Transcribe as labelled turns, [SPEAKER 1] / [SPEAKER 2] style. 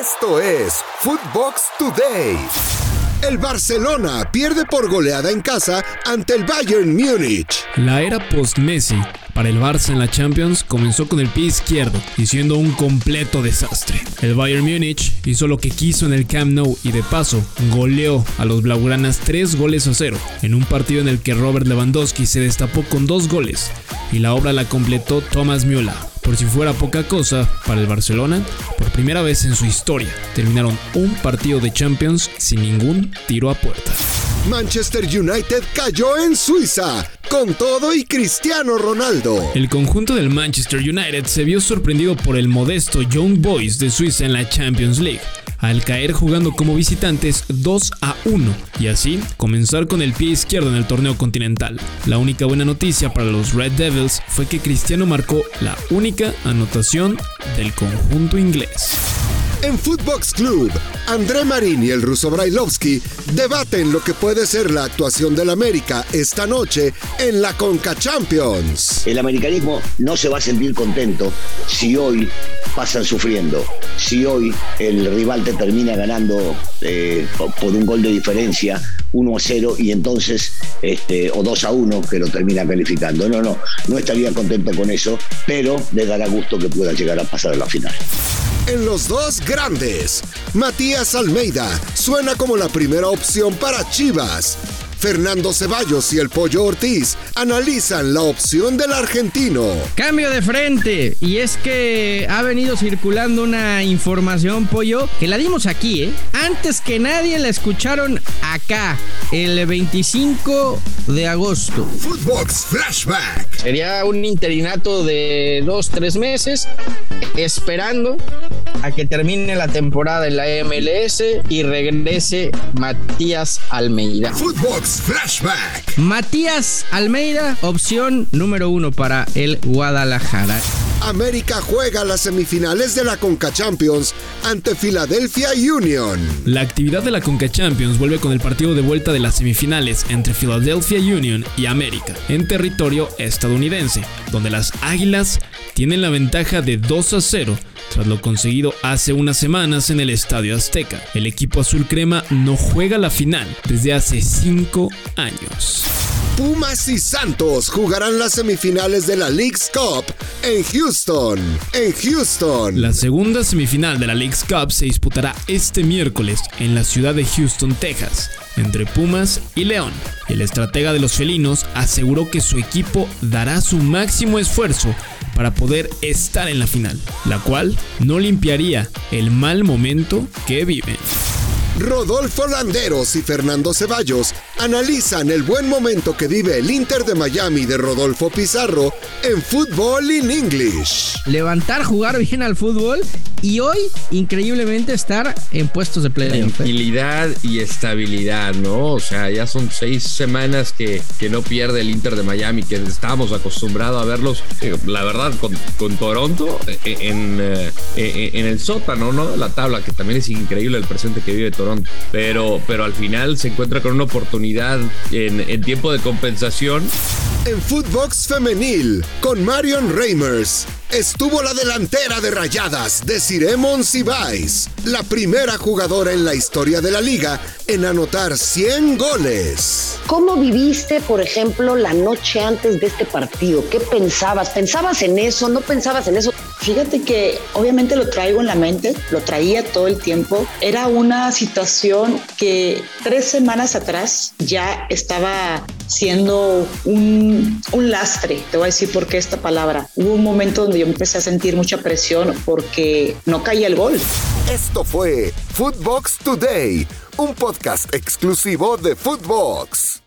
[SPEAKER 1] Esto es Footbox Today. El Barcelona pierde por goleada en casa ante el Bayern Múnich.
[SPEAKER 2] La era post-Messi para el Barça en la Champions comenzó con el pie izquierdo y siendo un completo desastre. El Bayern Múnich hizo lo que quiso en el Camp Nou y de paso goleó a los blaugranas 3 goles a 0 en un partido en el que Robert Lewandowski se destapó con dos goles y la obra la completó Thomas Müller. Por si fuera poca cosa, para el Barcelona, por primera vez en su historia, terminaron un partido de Champions sin ningún tiro a puerta.
[SPEAKER 1] Manchester United cayó en Suiza, con todo y Cristiano Ronaldo.
[SPEAKER 2] El conjunto del Manchester United se vio sorprendido por el modesto Young Boys de Suiza en la Champions League al caer jugando como visitantes 2 a 1 y así comenzar con el pie izquierdo en el torneo continental. La única buena noticia para los Red Devils fue que Cristiano marcó la única anotación del conjunto inglés.
[SPEAKER 1] En Footbox Club, André Marín y el ruso Brailovsky debaten lo que puede ser la actuación del América esta noche en la Conca Champions.
[SPEAKER 3] El americanismo no se va a sentir contento si hoy pasan sufriendo, si hoy el rival te termina ganando eh, por un gol de diferencia, 1 a 0 y entonces, este, o 2 a 1 que lo termina calificando. No, no, no estaría contento con eso, pero le dará gusto que pueda llegar a pasar a la final.
[SPEAKER 1] En los dos grandes, Matías Almeida suena como la primera opción para Chivas. Fernando Ceballos y el Pollo Ortiz analizan la opción del argentino.
[SPEAKER 4] Cambio de frente. Y es que ha venido circulando una información, Pollo, que la dimos aquí, ¿eh? Antes que nadie la escucharon acá, el 25 de agosto.
[SPEAKER 1] Footbox Flashback.
[SPEAKER 4] Sería un interinato de dos, tres meses, esperando a que termine la temporada en la MLS y regrese Matías Almeida.
[SPEAKER 1] Footbox Flashback.
[SPEAKER 4] Matías Almeida, opción número uno para el Guadalajara.
[SPEAKER 1] América juega las semifinales de la Conca Champions ante Philadelphia Union.
[SPEAKER 2] La actividad de la Conca Champions vuelve con el partido de vuelta de las semifinales entre Philadelphia Union y América en territorio estadounidense, donde las Águilas tienen la ventaja de 2 a 0 tras lo conseguido hace unas semanas en el Estadio Azteca. El equipo azul crema no juega la final desde hace 5 años.
[SPEAKER 1] Pumas y Santos jugarán las semifinales de la League's Cup en Houston. En Houston.
[SPEAKER 2] La segunda semifinal de la League's Cup se disputará este miércoles en la ciudad de Houston, Texas, entre Pumas y León. El estratega de los felinos aseguró que su equipo dará su máximo esfuerzo para poder estar en la final, la cual no limpiaría el mal momento que viven.
[SPEAKER 1] Rodolfo Landeros y Fernando Ceballos analizan el buen momento que vive el Inter de Miami de Rodolfo Pizarro en Fútbol in English.
[SPEAKER 4] Levantar, jugar bien al fútbol y hoy, increíblemente, estar en puestos de playoff. ¿eh?
[SPEAKER 5] Tranquilidad y estabilidad, ¿no? O sea, ya son seis semanas que, que no pierde el Inter de Miami, que estábamos acostumbrados a verlos, eh, la verdad, con, con Toronto eh, en, en, el sótano, ¿no? La tabla, que también es increíble el presente que vive Toronto. Pero, pero al final se encuentra con una oportunidad en, en tiempo de compensación.
[SPEAKER 1] En Footbox Femenil, con Marion Reimers, estuvo la delantera de rayadas de Ciremon Cibais, la primera jugadora en la historia de la liga en anotar 100 goles.
[SPEAKER 6] ¿Cómo viviste, por ejemplo, la noche antes de este partido? ¿Qué pensabas? ¿Pensabas en eso? ¿No pensabas en eso?
[SPEAKER 7] Fíjate que obviamente lo traigo en la mente, lo traía todo el tiempo. Era una situación que tres semanas atrás ya estaba siendo un, un, lastre. Te voy a decir por qué esta palabra. Hubo un momento donde yo empecé a sentir mucha presión porque no caía el gol.
[SPEAKER 1] Esto fue Footbox Today, un podcast exclusivo de Footbox.